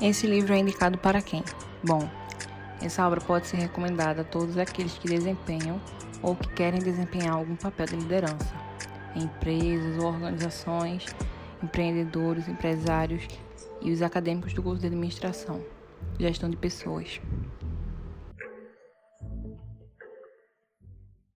Esse livro é indicado para quem? Bom, essa obra pode ser recomendada a todos aqueles que desempenham ou que querem desempenhar algum papel de liderança empresas ou organizações, empreendedores, empresários e os acadêmicos do curso de administração, gestão de pessoas.